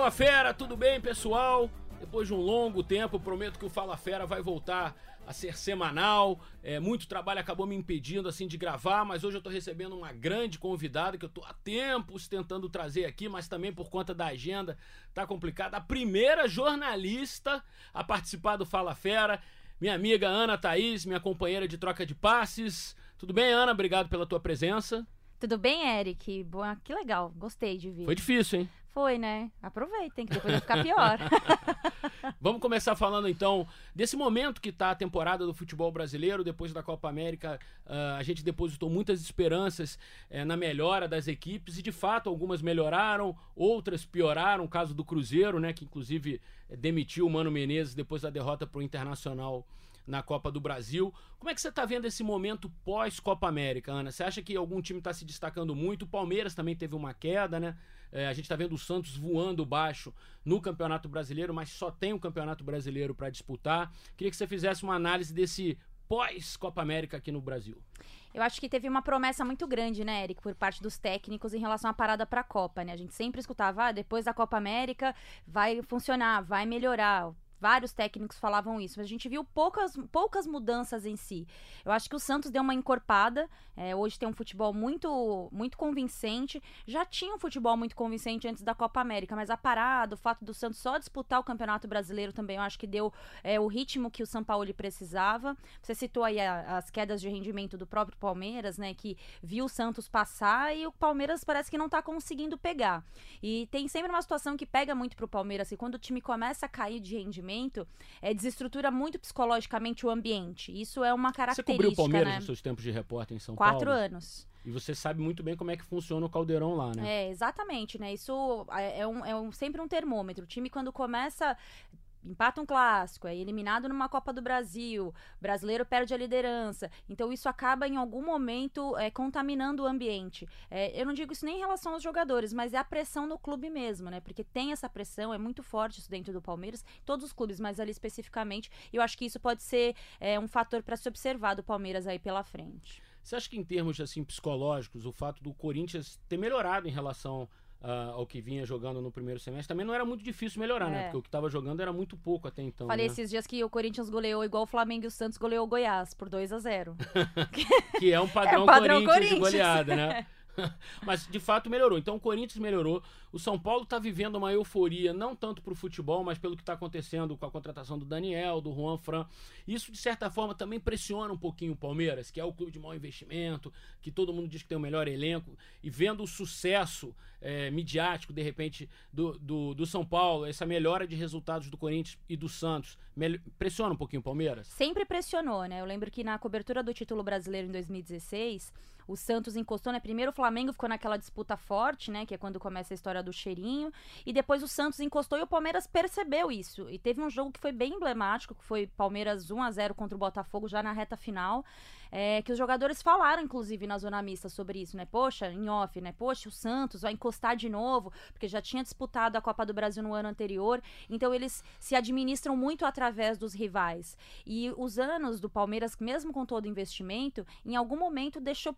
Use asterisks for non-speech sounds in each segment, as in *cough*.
Fala Fera, tudo bem, pessoal? Depois de um longo tempo, prometo que o Fala Fera vai voltar a ser semanal. É, muito trabalho acabou me impedindo assim de gravar, mas hoje eu tô recebendo uma grande convidada que eu tô há tempos tentando trazer aqui, mas também por conta da agenda tá complicado. A primeira jornalista a participar do Fala Fera, minha amiga Ana Thaís, minha companheira de troca de passes. Tudo bem, Ana? Obrigado pela tua presença. Tudo bem, Eric? Boa, que legal, gostei de vir. Foi difícil, hein? Foi, né? Aproveitem, que depois vai ficar pior. *laughs* Vamos começar falando então desse momento que está a temporada do futebol brasileiro. Depois da Copa América, uh, a gente depositou muitas esperanças uh, na melhora das equipes e de fato algumas melhoraram, outras pioraram. O caso do Cruzeiro, né, que inclusive eh, demitiu o Mano Menezes depois da derrota para o Internacional na Copa do Brasil. Como é que você está vendo esse momento pós-Copa América, Ana? Você acha que algum time está se destacando muito? O Palmeiras também teve uma queda, né? É, a gente está vendo o Santos voando baixo no Campeonato Brasileiro, mas só tem o Campeonato Brasileiro para disputar. Queria que você fizesse uma análise desse pós-Copa América aqui no Brasil. Eu acho que teve uma promessa muito grande, né, Eric, por parte dos técnicos em relação à parada para a Copa, né? A gente sempre escutava, ah, depois da Copa América vai funcionar, vai melhorar. Vários técnicos falavam isso, mas a gente viu poucas, poucas mudanças em si. Eu acho que o Santos deu uma encorpada. É, hoje tem um futebol muito, muito convincente. Já tinha um futebol muito convincente antes da Copa América, mas a parada, o fato do Santos só disputar o Campeonato Brasileiro também, eu acho que deu é, o ritmo que o São Paulo precisava. Você citou aí a, as quedas de rendimento do próprio Palmeiras, né? Que viu o Santos passar e o Palmeiras parece que não tá conseguindo pegar. E tem sempre uma situação que pega muito pro Palmeiras, que quando o time começa a cair de rendimento é, desestrutura muito psicologicamente o ambiente. Isso é uma característica. Você cobriu o Palmeiras né? nos seus tempos de repórter em São Quatro Paulo? Quatro anos. E você sabe muito bem como é que funciona o caldeirão lá, né? É, exatamente, né? Isso é, é, um, é um, sempre um termômetro. O time, quando começa empata um clássico, é eliminado numa Copa do Brasil, brasileiro perde a liderança. Então isso acaba em algum momento é, contaminando o ambiente. É, eu não digo isso nem em relação aos jogadores, mas é a pressão no clube mesmo, né? Porque tem essa pressão, é muito forte isso dentro do Palmeiras, todos os clubes, mas ali especificamente, eu acho que isso pode ser é, um fator para se observar do Palmeiras aí pela frente. Você acha que em termos assim psicológicos, o fato do Corinthians ter melhorado em relação uh, ao que vinha jogando no primeiro semestre, também não era muito difícil melhorar, né? é. né? Porque o que estava jogando era muito pouco até então. Falei né? esses dias que o Corinthians goleou igual o Flamengo e o Santos goleou o Goiás por 2 a 0 *laughs* Que é um padrão, *laughs* é padrão Corinthians, Corinthians goleada, né? *laughs* *laughs* Mas de fato melhorou. Então o Corinthians melhorou. O São Paulo está vivendo uma euforia, não tanto para o futebol, mas pelo que está acontecendo com a contratação do Daniel, do Juan Fran. Isso, de certa forma, também pressiona um pouquinho o Palmeiras, que é o clube de maior investimento, que todo mundo diz que tem o melhor elenco. E vendo o sucesso é, midiático, de repente, do, do, do, São Paulo, essa melhora de resultados do Corinthians e do Santos, pressiona um pouquinho o Palmeiras? Sempre pressionou, né? Eu lembro que na cobertura do título brasileiro em 2016 o Santos encostou, né? Primeiro o Flamengo ficou naquela disputa forte, né? Que é quando começa a história do cheirinho. E depois o Santos encostou e o Palmeiras percebeu isso. E teve um jogo que foi bem emblemático, que foi Palmeiras 1 a 0 contra o Botafogo já na reta final. É, que os jogadores falaram, inclusive, na zona mista sobre isso, né? Poxa, em off, né? Poxa, o Santos vai encostar de novo, porque já tinha disputado a Copa do Brasil no ano anterior. Então eles se administram muito através dos rivais. E os anos do Palmeiras, mesmo com todo o investimento, em algum momento deixou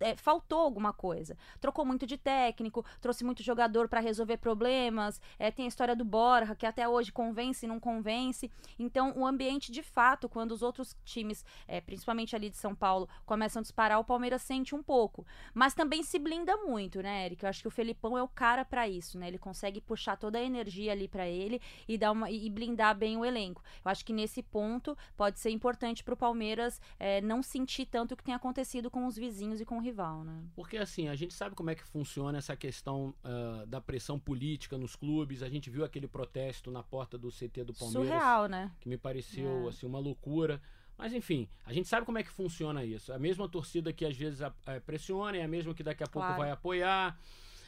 é, faltou alguma coisa. Trocou muito de técnico, trouxe muito jogador para resolver problemas. É, tem a história do Borja, que até hoje convence e não convence. Então, o ambiente, de fato, quando os outros times, é, principalmente ali de São Paulo, começam a disparar, o Palmeiras sente um pouco. Mas também se blinda muito, né, Eric? Eu acho que o Felipão é o cara para isso, né? Ele consegue puxar toda a energia ali para ele e dar uma e blindar bem o elenco. Eu acho que nesse ponto pode ser importante para o Palmeiras é, não sentir tanto o que tem acontecido com os vizinhos e com o rival, né? Porque assim, a gente sabe como é que funciona essa questão uh, da pressão política nos clubes. A gente viu aquele protesto na porta do CT do Palmeiras. Surreal, né? Que me pareceu é. assim uma loucura. Mas enfim, a gente sabe como é que funciona isso. A mesma torcida que às vezes é, pressiona é a mesma que daqui a pouco claro. vai apoiar.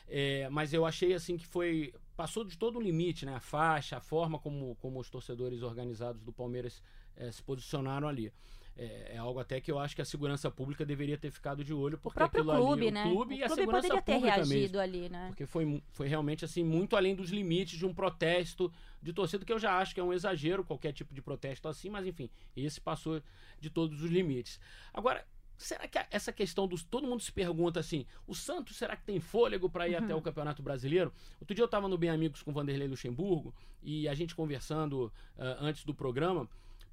É, mas eu achei assim que foi. Passou de todo o limite, né? A faixa, a forma como, como os torcedores organizados do Palmeiras é, se posicionaram ali. É, é, algo até que eu acho que a segurança pública deveria ter ficado de olho porque o próprio clube, ali, né? o clube o e a clube segurança poderia ter reagido mesmo, ali, né? Porque foi, foi realmente assim muito além dos limites de um protesto de torcida que eu já acho que é um exagero qualquer tipo de protesto assim, mas enfim, esse passou de todos os limites. Agora Será que essa questão dos. Todo mundo se pergunta assim: o Santos será que tem fôlego para ir uhum. até o Campeonato Brasileiro? Outro dia eu estava no Bem Amigos com Vanderlei Luxemburgo e a gente conversando uh, antes do programa.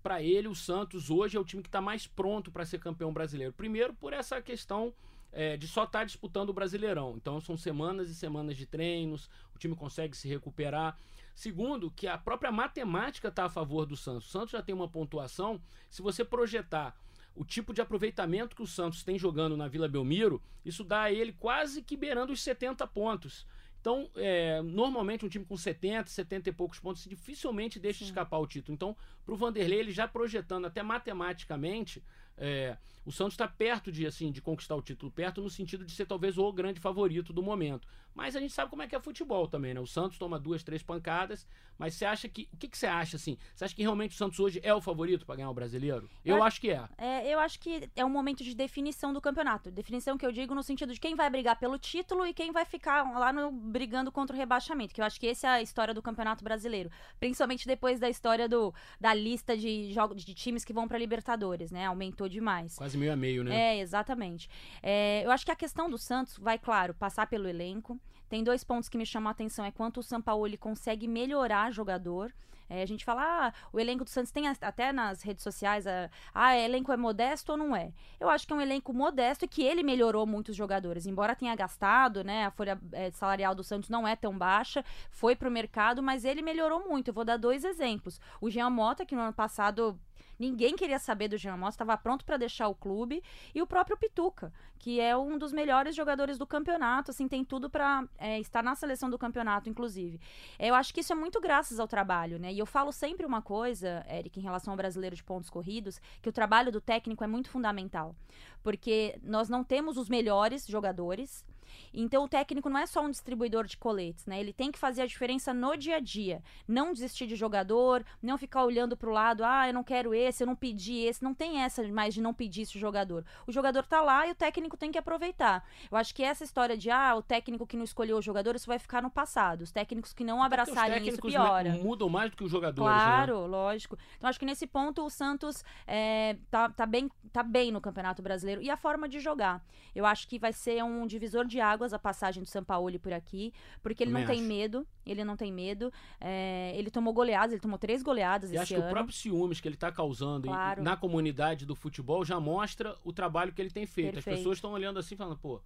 Para ele, o Santos hoje é o time que está mais pronto para ser campeão brasileiro. Primeiro, por essa questão é, de só estar tá disputando o Brasileirão. Então, são semanas e semanas de treinos, o time consegue se recuperar. Segundo, que a própria matemática está a favor do Santos. O Santos já tem uma pontuação. Se você projetar o tipo de aproveitamento que o Santos tem jogando na Vila Belmiro, isso dá a ele quase que beirando os 70 pontos. Então, é, normalmente um time com 70, 70 e poucos pontos dificilmente deixa Sim. escapar o título. Então, para o Vanderlei, ele já projetando até matematicamente, é, o Santos está perto de assim de conquistar o título, perto no sentido de ser talvez o grande favorito do momento. Mas a gente sabe como é que é futebol também, né? O Santos toma duas, três pancadas, mas você acha que. O que, que você acha assim? Você acha que realmente o Santos hoje é o favorito para ganhar o brasileiro? Eu, eu acho que é. é. Eu acho que é um momento de definição do campeonato. Definição que eu digo no sentido de quem vai brigar pelo título e quem vai ficar lá no, brigando contra o rebaixamento. Que eu acho que essa é a história do campeonato brasileiro. Principalmente depois da história do, da lista de jogos de times que vão para Libertadores, né? Aumentou demais. Quase meio a meio, né? É, exatamente. É, eu acho que a questão do Santos vai, claro, passar pelo elenco. Tem dois pontos que me chamam a atenção: é quanto o Sampaoli consegue melhorar jogador. É, a gente fala, ah, o elenco do Santos tem até nas redes sociais, ah, ah, elenco é modesto ou não é? Eu acho que é um elenco modesto e que ele melhorou muitos jogadores. Embora tenha gastado, né, a folha é, salarial do Santos não é tão baixa, foi pro mercado, mas ele melhorou muito. Eu vou dar dois exemplos. O Jean Mota, que no ano passado Ninguém queria saber do Jean Mota, estava pronto para deixar o clube. E o próprio Pituca, que é um dos melhores jogadores do campeonato, assim, tem tudo para é, estar na seleção do campeonato, inclusive. Eu acho que isso é muito graças ao trabalho, né? E eu falo sempre uma coisa, Eric, em relação ao brasileiro de pontos corridos, que o trabalho do técnico é muito fundamental. Porque nós não temos os melhores jogadores, então o técnico não é só um distribuidor de coletes, né? Ele tem que fazer a diferença no dia a dia. Não desistir de jogador, não ficar olhando para o lado, ah, eu não quero esse, eu não pedi esse. Não tem essa mais de não pedir esse jogador. O jogador tá lá e o técnico tem que aproveitar. Eu acho que essa história de, ah, o técnico que não escolheu o jogador, isso vai ficar no passado. Os técnicos que não abraçarem isso piora. mudam mais do que os jogadores, né? Claro, né? lógico. Então acho que nesse ponto o Santos é, tá, tá, bem, tá bem no Campeonato Brasileiro. E a forma de jogar. Eu acho que vai ser um divisor de águas a passagem do Sampaoli por aqui, porque ele Também não tem medo, ele não tem medo. É, ele tomou goleadas, ele tomou três goleadas e esse acho ano. que o próprio ciúmes que ele está causando claro. na comunidade do futebol já mostra o trabalho que ele tem feito. Perfeito. As pessoas estão olhando assim falando, pô,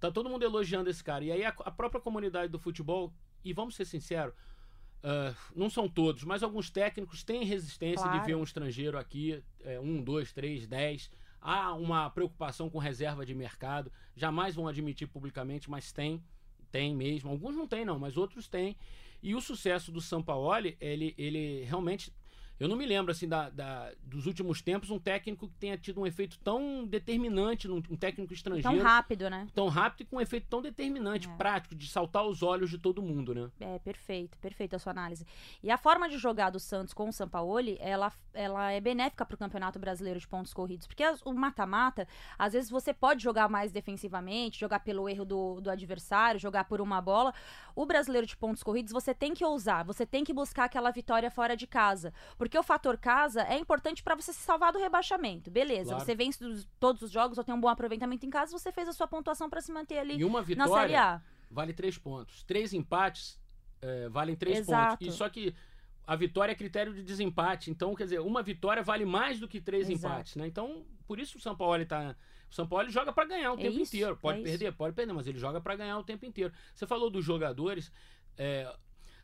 tá todo mundo elogiando esse cara. E aí a, a própria comunidade do futebol, e vamos ser sinceros, Uh, não são todos, mas alguns técnicos têm resistência claro. de ver um estrangeiro aqui, é, um, dois, três, dez há uma preocupação com reserva de mercado, jamais vão admitir publicamente, mas tem, tem mesmo. Alguns não têm não, mas outros têm. E o sucesso do Sampaoli, ele, ele realmente eu não me lembro, assim, da, da, dos últimos tempos, um técnico que tenha tido um efeito tão determinante, um, um técnico estrangeiro. Tão rápido, né? Tão rápido e com um efeito tão determinante, é. prático, de saltar os olhos de todo mundo, né? É, perfeito, perfeito a sua análise. E a forma de jogar do Santos com o Sampaoli, ela, ela é benéfica para o Campeonato Brasileiro de Pontos Corridos. Porque as, o mata-mata, às vezes você pode jogar mais defensivamente, jogar pelo erro do, do adversário, jogar por uma bola. O Brasileiro de Pontos Corridos, você tem que ousar, você tem que buscar aquela vitória fora de casa. Porque o fator casa é importante para você se salvar do rebaixamento. Beleza, claro. você vence todos os jogos ou tem um bom aproveitamento em casa, você fez a sua pontuação para se manter ali e uma vitória na Série A. Vale três pontos. Três empates é, valem três Exato. pontos. E só que a vitória é critério de desempate. Então, quer dizer, uma vitória vale mais do que três Exato. empates, né? Então, por isso o São Paulo está o São Paulo joga para ganhar o é tempo isso, inteiro. Pode é perder, isso. pode perder, mas ele joga para ganhar o tempo inteiro. Você falou dos jogadores. É,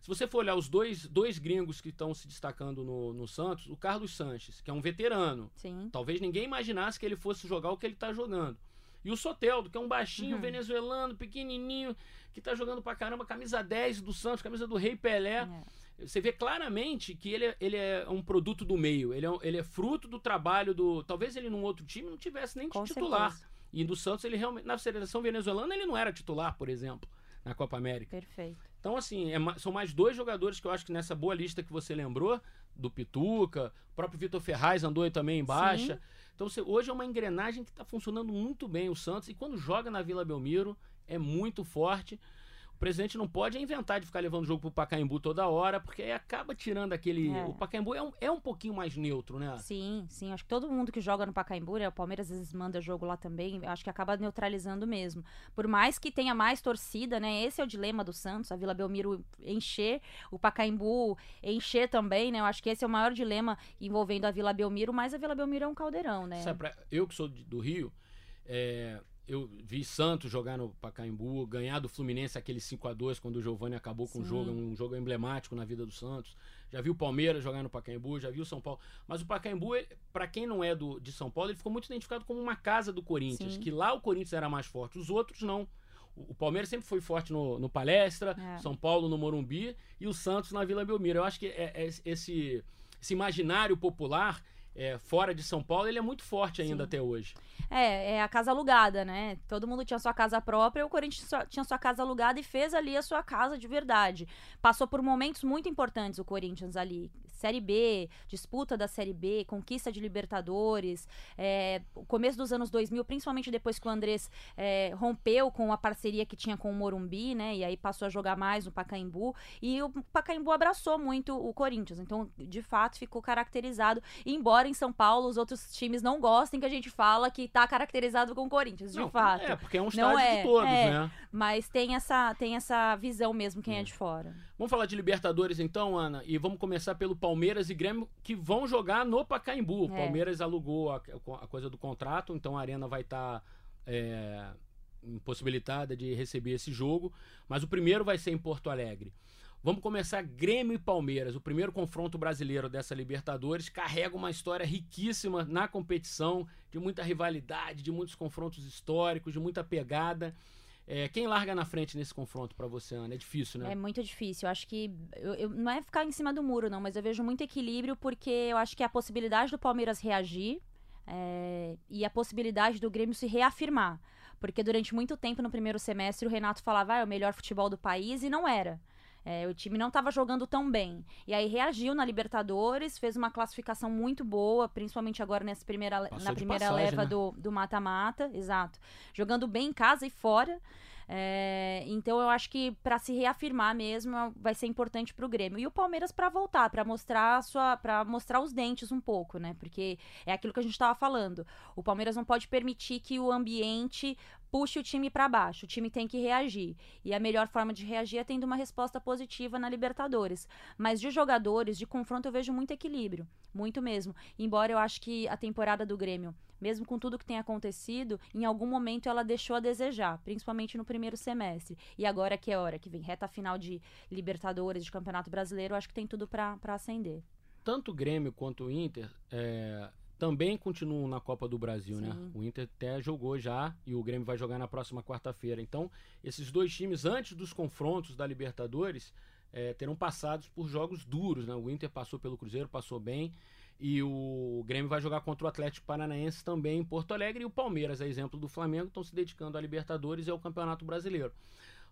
se você for olhar os dois, dois gringos que estão se destacando no, no Santos, o Carlos Sanches, que é um veterano. Sim. Talvez ninguém imaginasse que ele fosse jogar o que ele está jogando. E o Soteldo, que é um baixinho uhum. venezuelano, pequenininho, que está jogando pra caramba, camisa 10 do Santos, camisa do Rei Pelé. É. Você vê claramente que ele, é, ele é um produto do meio. Ele é, ele é fruto do trabalho do. Talvez ele num outro time não tivesse nem Com titular. Certeza. E do Santos, ele realmente. Na seleção venezuelana, ele não era titular, por exemplo, na Copa América. Perfeito. Então, assim, é, são mais dois jogadores que eu acho que nessa boa lista que você lembrou, do Pituca, o próprio Vitor Ferraz andou aí também em baixa. Sim. Então, você, hoje é uma engrenagem que está funcionando muito bem o Santos, e quando joga na Vila Belmiro, é muito forte. Presidente não pode inventar de ficar levando o jogo pro Pacaembu toda hora, porque aí acaba tirando aquele. É. O Pacaembu é um, é um pouquinho mais neutro, né? Sim, sim. Acho que todo mundo que joga no Pacaembu, né? O Palmeiras às vezes manda jogo lá também. Acho que acaba neutralizando mesmo. Por mais que tenha mais torcida, né? Esse é o dilema do Santos, a Vila Belmiro encher, o Pacaembu encher também, né? Eu acho que esse é o maior dilema envolvendo a Vila Belmiro, mas a Vila Belmiro é um caldeirão, né? Sabe, pra- eu que sou do Rio, é, eu vi Santos jogar no Pacaembu, ganhar do Fluminense aquele 5 a 2 quando o Giovani acabou com o Sim. jogo, um jogo emblemático na vida do Santos. Já vi o Palmeiras jogar no Pacaembu, já vi o São Paulo. Mas o Pacaembu, pra quem não é do, de São Paulo, ele ficou muito identificado como uma casa do Corinthians, Sim. que lá o Corinthians era mais forte, os outros não. O o Palmeiras sempre foi forte no, no Palestra, É. São Paulo no Morumbi e o Santos na Vila Belmiro. Eu acho que é- é esse, esse imaginário popular é, fora de São Paulo, ele é muito forte ainda Sim. até hoje. É, é a casa alugada, né? Todo mundo tinha sua casa própria, o Corinthians só- tinha sua casa alugada e fez ali a sua casa de verdade. Passou por momentos muito importantes o Corinthians ali. Série B, disputa da Série B, conquista de Libertadores, é, começo dos anos 2000, principalmente depois que o Andrés é, rompeu com a parceria que tinha com o Morumbi, né? E aí passou a jogar mais no Pacaembu. E o Pacaembu abraçou muito o Corinthians. Então, de fato, ficou caracterizado. Embora em São Paulo os outros times não gostem que a gente fala que tá caracterizado com o Corinthians, de Não, fato. É, porque é um Não estádio é, de todos, é. né? Mas tem essa, tem essa visão mesmo quem é, É. de fora. Vamos falar de Libertadores então, Ana, e vamos começar pelo Palmeiras e Grêmio que vão jogar no Pacaembu. O É. Palmeiras alugou a, a coisa do contrato, então a Arena vai estar impossibilitada de receber esse jogo, mas o primeiro vai ser em Porto Alegre. Vamos começar Grêmio e Palmeiras. O primeiro confronto brasileiro dessa Libertadores carrega uma história riquíssima na competição, de muita rivalidade, de muitos confrontos históricos, de muita pegada. É, quem larga na frente nesse confronto pra você, Ana? É difícil, né? É muito difícil. Eu acho que. eu- eu- não é ficar em cima do muro, não, mas eu vejo muito equilíbrio porque eu acho que a possibilidade do Palmeiras reagir é, e a possibilidade do Grêmio se reafirmar. Porque durante muito tempo no primeiro semestre o Renato falava, ah, é o melhor futebol do país, e não era. É, o time não estava jogando tão bem. E aí reagiu na Libertadores, fez uma classificação muito boa, principalmente agora nessa primeira, Passou na primeira passagem, leva né? do do mata-mata, exato. Jogando bem em casa e fora. É, então eu acho que para se reafirmar mesmo vai ser importante pro Grêmio e o Palmeiras para voltar, para mostrar a sua, para mostrar os dentes um pouco, né? Porque é aquilo que a gente estava falando. O Palmeiras não pode permitir que o ambiente puxe o time para baixo. O time tem que reagir. E a melhor forma de reagir é tendo uma resposta positiva na Libertadores. Mas de jogadores, de confronto, eu vejo muito equilíbrio. Muito mesmo. Embora eu acho que a temporada do Grêmio, mesmo com tudo que tem acontecido, em algum momento ela deixou a desejar, principalmente no primeiro semestre. E agora que é hora que vem reta final de Libertadores, de Campeonato Brasileiro, eu acho que tem tudo para acender. tanto o Grêmio quanto o Inter é, também continuam na Copa do Brasil, né? Sim. O Inter até jogou já e o Grêmio vai jogar na próxima quarta-feira. Então, esses dois times, antes dos confrontos da Libertadores, é, terão passados por jogos duros, né? O Inter passou pelo Cruzeiro, passou bem. E o Grêmio vai jogar contra o Atlético Paranaense também em Porto Alegre. E o Palmeiras, a exemplo do Flamengo, estão se dedicando à Libertadores e ao Campeonato Brasileiro.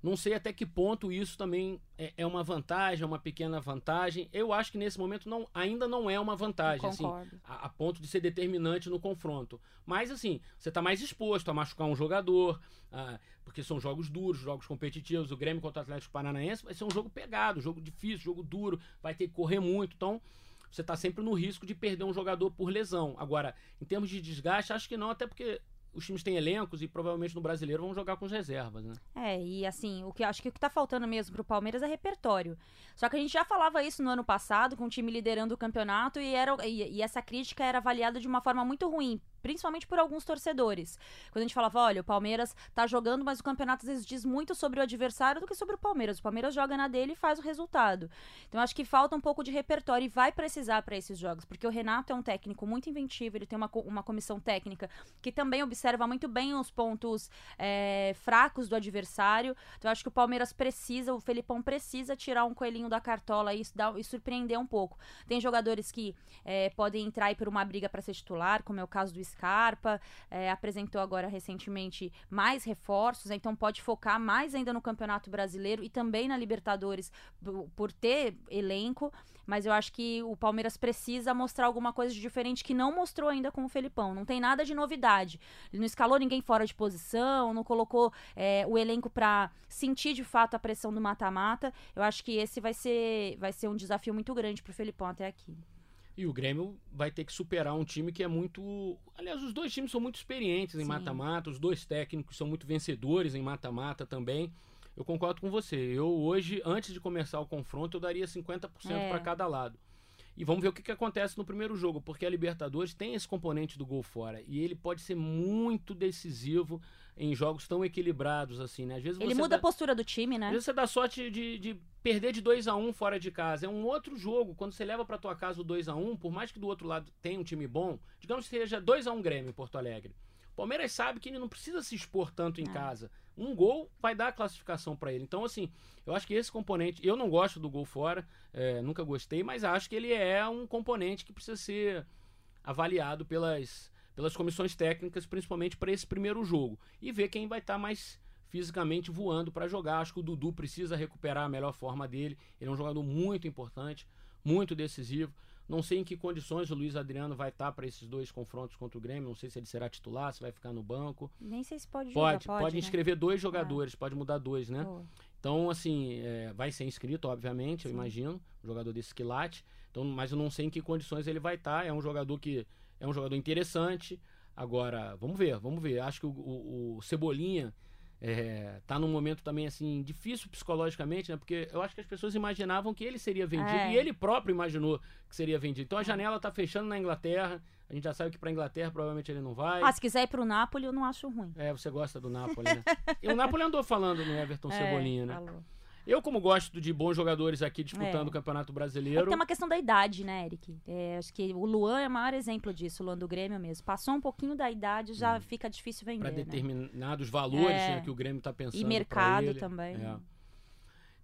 Não sei até que ponto isso também é, é uma vantagem, é uma pequena vantagem. Eu acho que nesse momento não, ainda não é uma vantagem, assim, a, a ponto de ser determinante no confronto. Mas assim, você está mais exposto a machucar um jogador, ah, porque são jogos duros, jogos competitivos. O Grêmio contra o Atlético Paranaense vai ser um jogo pegado, jogo difícil, jogo duro, vai ter que correr muito. Então, você está sempre no risco de perder um jogador por lesão. Agora, em termos de desgaste, acho que não, até porque os times têm elencos e provavelmente no brasileiro vão jogar com as reservas, né? É, e assim, o que acho que o que tá faltando mesmo pro Palmeiras é repertório. Só que a gente já falava isso no ano passado, com o time liderando o campeonato, e, era, e, e essa crítica era avaliada de uma forma muito ruim, principalmente por alguns torcedores. Quando a gente falava, olha, o Palmeiras tá jogando, mas o campeonato às vezes diz muito sobre o adversário do que sobre o Palmeiras. O Palmeiras joga na dele e faz o resultado. Então acho que falta um pouco de repertório e vai precisar para esses jogos, porque o Renato é um técnico muito inventivo, ele tem uma, uma comissão técnica que também observa muito bem os pontos é, fracos do adversário. Então, acho que o Palmeiras precisa, o Felipão precisa tirar um coelhinho da cartola e, e surpreender um pouco. Tem jogadores que é, podem entrar aí por uma briga para ser titular, como é o caso do Scarpa, é, apresentou agora recentemente mais reforços, então pode focar mais ainda no Campeonato Brasileiro e também na Libertadores por ter elenco mas eu acho que o Palmeiras precisa mostrar alguma coisa de diferente que não mostrou ainda com o Felipão. Não tem nada de novidade. Ele não escalou ninguém fora de posição, não colocou é, o elenco para sentir de fato a pressão do mata-mata. Eu acho que esse vai ser, vai ser um desafio muito grande pro Felipão até aqui. E o Grêmio vai ter que superar um time que é muito. Aliás, os dois times são muito experientes em mata-mata, os dois técnicos são muito vencedores em mata-mata também. Eu concordo com você. Eu hoje, antes de começar o confronto, eu daria 50% é. para cada lado. E vamos ver o que, que acontece no primeiro jogo, porque a Libertadores tem esse componente do gol fora. E ele pode ser muito decisivo em jogos tão equilibrados assim, né? Às vezes ele muda dá, a postura do time, né? Às vezes você dá sorte de, de perder de 2 a 1 um fora de casa. É um outro jogo. Quando você leva para tua casa o 2 a 1 um, por mais que do outro lado tenha um time bom, digamos que seja 2 a 1 um Grêmio em Porto Alegre. Palmeiras sabe que ele não precisa se expor tanto em é. casa um gol vai dar a classificação para ele. Então, assim, eu acho que esse componente. Eu não gosto do gol fora, é, nunca gostei, mas acho que ele é um componente que precisa ser avaliado pelas, pelas comissões técnicas, principalmente para esse primeiro jogo. E ver quem vai estar tá mais fisicamente voando para jogar. Acho que o Dudu precisa recuperar a melhor forma dele. Ele é um jogador muito importante, muito decisivo. Não sei em que condições o Luiz Adriano vai estar tá para esses dois confrontos contra o Grêmio. Não sei se ele será titular, se vai ficar no banco. Nem sei se pode jogar. Pode, pode, pode né? inscrever dois jogadores, pode mudar dois, né? Então, assim, é, vai ser inscrito, obviamente, Sim. eu imagino, um jogador desse quilate. Então, mas eu não sei em que condições ele vai estar. Tá. É um jogador que é um jogador interessante. Agora, vamos ver, vamos ver. Acho que o, o, o Cebolinha é, tá num momento também assim difícil psicologicamente, né? Porque eu acho que as pessoas imaginavam que ele seria vendido é. e ele próprio imaginou que seria vendido. Então a janela tá fechando na Inglaterra. A gente já sabe que para Inglaterra provavelmente ele não vai. Ah, se quiser ir pro Napoli, eu não acho ruim. É, você gosta do Napoli, né? e o Napoli andou falando no Everton *laughs* é, Cebolinha, né? Falou. Eu, como gosto de bons jogadores aqui disputando é. o Campeonato Brasileiro. É tem uma questão da idade, né, Eric? É, acho que o Luan é o maior exemplo disso, o Luan do Grêmio mesmo. Passou um pouquinho da idade, já hum. fica difícil vender. Para né? determinados né? valores é. né, que o Grêmio está pensando. E mercado também. É.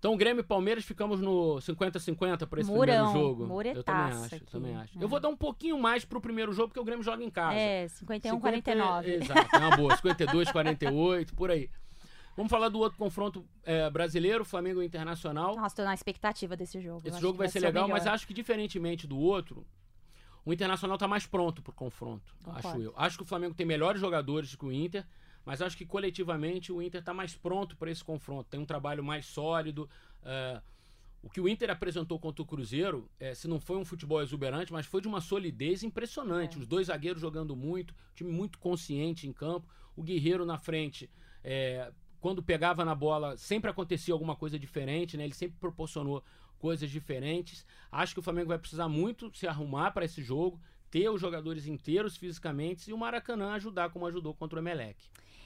Então, Grêmio e Palmeiras ficamos no 50-50 para esse Murão, primeiro jogo. Muretaça eu também acho, aqui. também acho. Eu vou dar um pouquinho mais pro primeiro jogo, porque o Grêmio joga em casa. É, 51-49. Exato, é uma boa. 52-48, por aí. Vamos falar do outro confronto é, brasileiro, Flamengo Internacional. Nossa, tô na expectativa desse jogo. Esse jogo vai, vai, ser, ser legal, mas acho que diferentemente do outro, o Internacional tá mais pronto pro confronto, acho eu. Acho que o Flamengo tem melhores jogadores que o Inter, mas acho que coletivamente o Inter tá mais pronto para esse confronto. Tem um trabalho mais sólido. Uh, o que o Inter apresentou contra o Cruzeiro, é, se não foi um futebol exuberante, mas foi de uma solidez impressionante. É. Os dois zagueiros jogando muito, time muito consciente em campo, o Guerreiro na frente. É, quando pegava na bola, sempre acontecia alguma coisa diferente, né? Ele sempre proporcionou coisas diferentes. Acho que o Flamengo vai precisar muito se arrumar para esse jogo, ter os jogadores inteiros fisicamente e o Maracanã ajudar como ajudou contra o Emelec.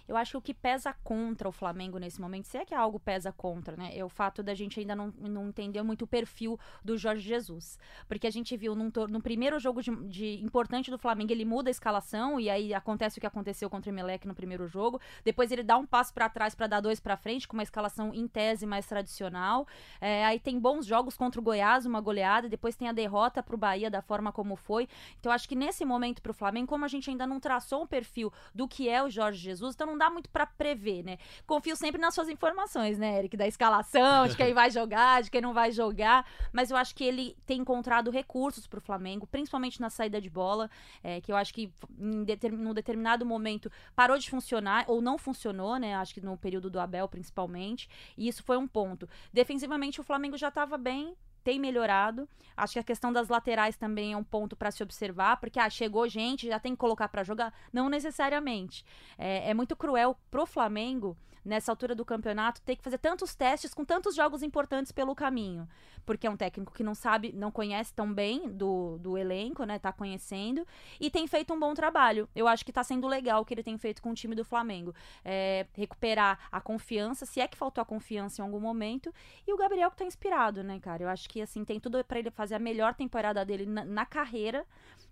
Eu acho que o que pesa contra o Flamengo nesse momento, se é que algo pesa contra, né? É o fato da gente ainda não, não entender muito o perfil do Jorge Jesus. Porque a gente viu num, no primeiro jogo de, de, importante do Flamengo, ele muda a escalação e aí acontece o que aconteceu contra o Emelec no primeiro jogo. Depois ele dá um passo para trás para dar dois para frente, com uma escalação em tese mais tradicional. É, aí tem bons jogos contra o Goiás, uma goleada, depois tem a derrota pro Bahia da forma como foi. Então acho que nesse momento pro Flamengo, como a gente ainda não traçou um perfil do que é o Jorge Jesus, então não dá muito para prever, né? Confio sempre nas suas informações, né, Eric? Da escalação, de quem vai *laughs* jogar, de quem não vai jogar. Mas eu acho que ele tem encontrado recursos pro Flamengo, principalmente na saída de bola, é, que eu acho que em determin, num determinado momento parou de funcionar, ou não funcionou, né? Acho que no período do Abel, principalmente. E isso foi um ponto. Defensivamente, o Flamengo já estava bem, tem melhorado. Acho que a questão das laterais também é um ponto para se observar, porque ah, chegou gente, já tem que colocar para jogar. Não necessariamente. É, é muito cruel pro Flamengo nessa altura do campeonato, ter que fazer tantos testes com tantos jogos importantes pelo caminho. Porque é um técnico que não sabe, não conhece tão bem do, do elenco, né? Tá conhecendo. E tem feito um bom trabalho. Eu acho que tá sendo legal o que ele tem feito com o time do Flamengo. É, recuperar a confiança, se é que faltou a confiança em algum momento. E o Gabriel que tá inspirado, né, cara? Eu acho que, assim, tem tudo para ele fazer a melhor temporada dele na, na carreira.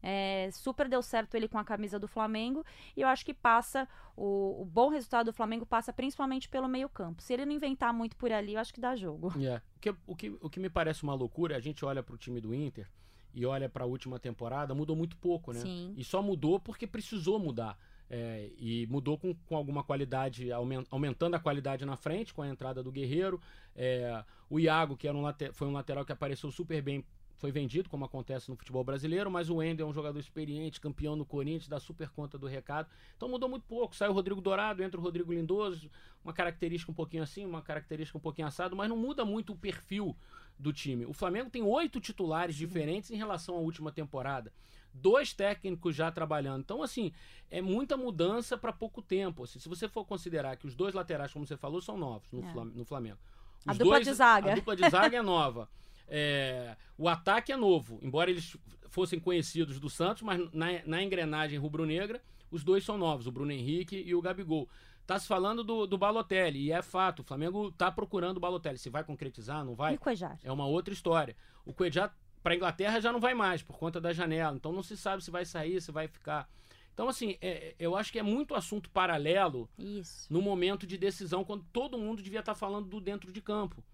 É, super deu certo ele com a camisa do Flamengo. E eu acho que passa, o, o bom resultado do Flamengo passa principalmente pelo meio-campo. Se ele não inventar muito por ali, eu acho que dá jogo. Yeah. O, que, o, que, o que me parece uma loucura, a gente olha para o time do Inter e olha para a última temporada, mudou muito pouco, né? Sim. E só mudou porque precisou mudar. É, e mudou com, com alguma qualidade, aumentando a qualidade na frente, com a entrada do Guerreiro. É, o Iago, que era um foi um lateral que apareceu super bem, foi vendido, como acontece no futebol brasileiro, mas o Wendel é um jogador experiente, campeão no Corinthians, dá super conta do recado. Então mudou muito pouco. Saiu o Rodrigo Dourado, entra o Rodrigo Lindoso, uma característica um pouquinho assim, uma característica um pouquinho assado, mas não muda muito o perfil do time. O Flamengo tem oito titulares diferentes em relação à última temporada dois técnicos já trabalhando. Então, assim, é muita mudança para pouco tempo. Assim, se você for considerar que os dois laterais, como você falou, são novos no, é. Flamengo. Os a dupla de zaga. A dupla de zaga é nova. *laughs* É, o ataque é novo, embora eles fossem conhecidos do Santos, mas na, na engrenagem rubro-negra, os dois são novos, o Bruno Henrique e o Gabigol. Tá se falando do, do Balotelli, e é fato, o Flamengo tá procurando o Balotelli. Se vai concretizar, não vai? E o Cuejar? É uma outra história. O Cuejar para Inglaterra já não vai mais por conta da janela. Então não se sabe se vai sair, se vai ficar. Então, assim, é, eu acho que é muito assunto paralelo Isso. no momento de decisão, quando todo mundo devia estar tá falando do dentro de campo.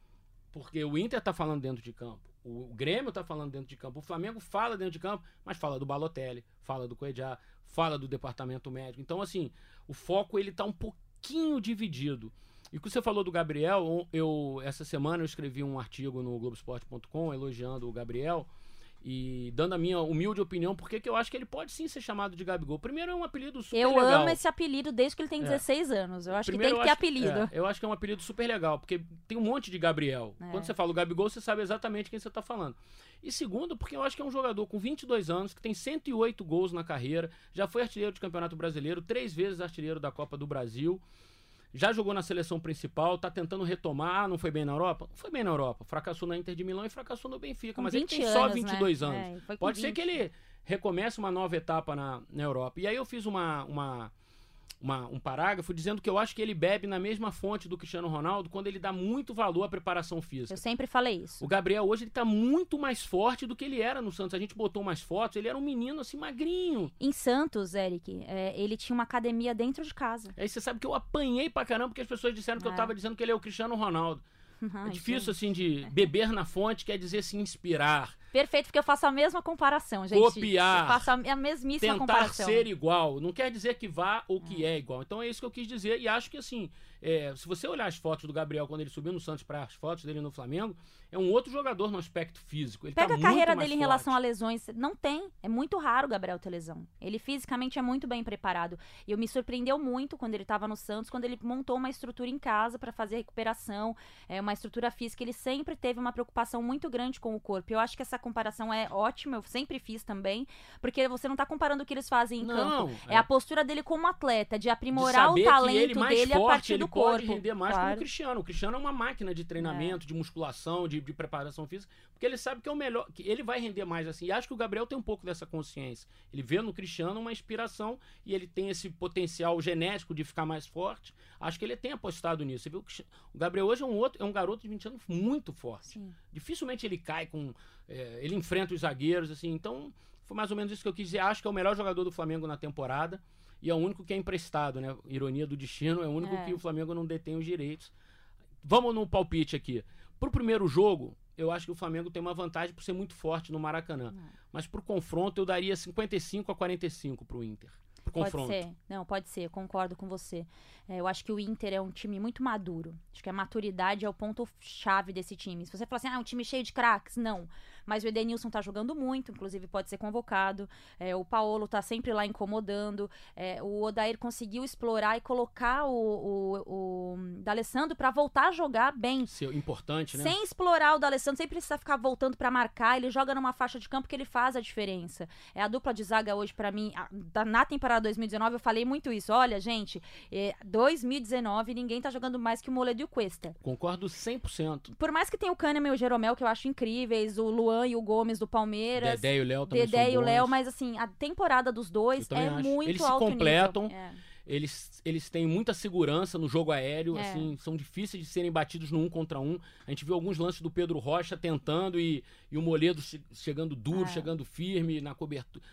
Porque o Inter está falando dentro de campo, o Grêmio está falando dentro de campo, o Flamengo fala dentro de campo, mas fala do Balotelli, fala do Coedjá, fala do departamento médico. Então, assim, o foco ele está um pouquinho dividido. E o que você falou do Gabriel, eu essa semana eu escrevi um artigo no Globoesporte.com elogiando o Gabriel e dando a minha humilde opinião, porque que eu acho que ele pode sim ser chamado de Gabigol. Primeiro é um apelido super eu legal. Eu amo esse apelido desde que ele tem 16 é. anos. Eu acho Primeiro, que tem que ter apelido. É, eu acho que é um apelido super legal, porque tem um monte de Gabriel. É. Quando você fala o Gabigol, você sabe exatamente quem você está falando. E segundo, porque eu acho que é um jogador com 22 anos, que tem 108 gols na carreira, já foi artilheiro de Campeonato Brasileiro, três vezes artilheiro da Copa do Brasil já jogou na seleção principal, tá tentando retomar, não foi bem na Europa? Não foi bem na Europa, fracassou na Inter de Milão e fracassou no Benfica, com mas ele tem anos, só 22 né? anos. É, Pode ser que ele recomece uma nova etapa na, na Europa. E aí eu fiz uma, uma uma, um parágrafo dizendo que eu acho que ele bebe na mesma fonte do Cristiano Ronaldo quando ele dá muito valor à preparação física. Eu sempre falei isso. O Gabriel hoje ele tá muito mais forte do que ele era no Santos. A gente botou umas fotos, ele era um menino assim magrinho. Em Santos, Eric, é, ele tinha uma academia dentro de casa. Aí você sabe que eu apanhei pra caramba porque as pessoas disseram que é. eu tava dizendo que ele é o Cristiano Ronaldo. *laughs* é difícil, assim, de beber na fonte, quer dizer se inspirar. Perfeito, porque eu faço a mesma comparação, gente. Copiar. Eu faço a mesmíssima tentar comparação. ser igual. Não quer dizer que vá ou que é. é igual. Então é isso que eu quis dizer. E acho que, assim, é, se você olhar as fotos do Gabriel quando ele subiu no Santos para as fotos dele no Flamengo, é um outro jogador no aspecto físico. Ele Pega tá a carreira dele forte. em relação a lesões. Não tem. É muito raro o Gabriel ter lesão. Ele fisicamente é muito bem preparado. E eu me surpreendeu muito quando ele estava no Santos, quando ele montou uma estrutura em casa para fazer recuperação, é, uma estrutura física. Ele sempre teve uma preocupação muito grande com o corpo. Eu acho que essa comparação é ótima, eu sempre fiz também, porque você não está comparando o que eles fazem em não, campo. É... é... a postura dele como atleta, de aprimorar de o talento dele forte, a partir do corpo. Pode render mais claro. como o Cristiano. O Cristiano é uma máquina de treinamento, é. de musculação, de, de preparação física, porque ele sabe que é o melhor, que ele vai render mais assim. E acho que o Gabriel tem um pouco dessa consciência. Ele vê no Cristiano uma inspiração e ele tem esse potencial genético de ficar mais forte. Acho que ele tem apostado nisso. Você viu que o Gabriel hoje é um outro, é um garoto de 20 anos muito forte. Sim. Dificilmente ele cai com é, ele enfrenta os zagueiros assim. Então, foi mais ou menos isso que eu quis dizer. Acho que é o melhor jogador do Flamengo na temporada e é o único que é emprestado, né? Ironia do destino, é o único é. que o Flamengo não detém os direitos. Vamos no palpite aqui. Pro primeiro jogo, eu acho que o Flamengo tem uma vantagem por ser muito forte no Maracanã. É. Mas pro confronto, eu daria 55 a 45 pro Inter. Confronto. Pode ser. Não, pode ser. Concordo com você. É, eu acho que o Inter é um time muito maduro. Acho que a maturidade é o ponto-chave desse time. Se você falar assim, ah, um time cheio de craques, não. Mas o Edenilson tá jogando muito, inclusive pode ser convocado. É, o Paulo tá sempre lá incomodando. É, o Odair conseguiu explorar e colocar o, o, o D'Alessandro para voltar a jogar bem. Seu, importante, né? Sem explorar o D'Alessandro, sem precisar ficar voltando para marcar. Ele joga numa faixa de campo que ele faz a diferença. É a dupla de zaga hoje, para mim, a, na temporada 2019, eu falei muito isso. Olha, gente, é, 2019 ninguém tá jogando mais que o Moledo e o Cuesta. Concordo 100%. Por mais que tenha o Kahneman e o Jeromel, que eu acho incríveis, o Luan e o Gomes do Palmeiras. Dedé e o Léo também Dedé e o Léo, mas assim, a temporada dos dois é acho. muito Eles se completam. É. Eles, eles têm muita segurança no jogo aéreo, é. assim, são difíceis de serem batidos no um contra um. A gente viu alguns lances do Pedro Rocha tentando e, e o Moledo chegando duro, é. chegando firme na cobertura,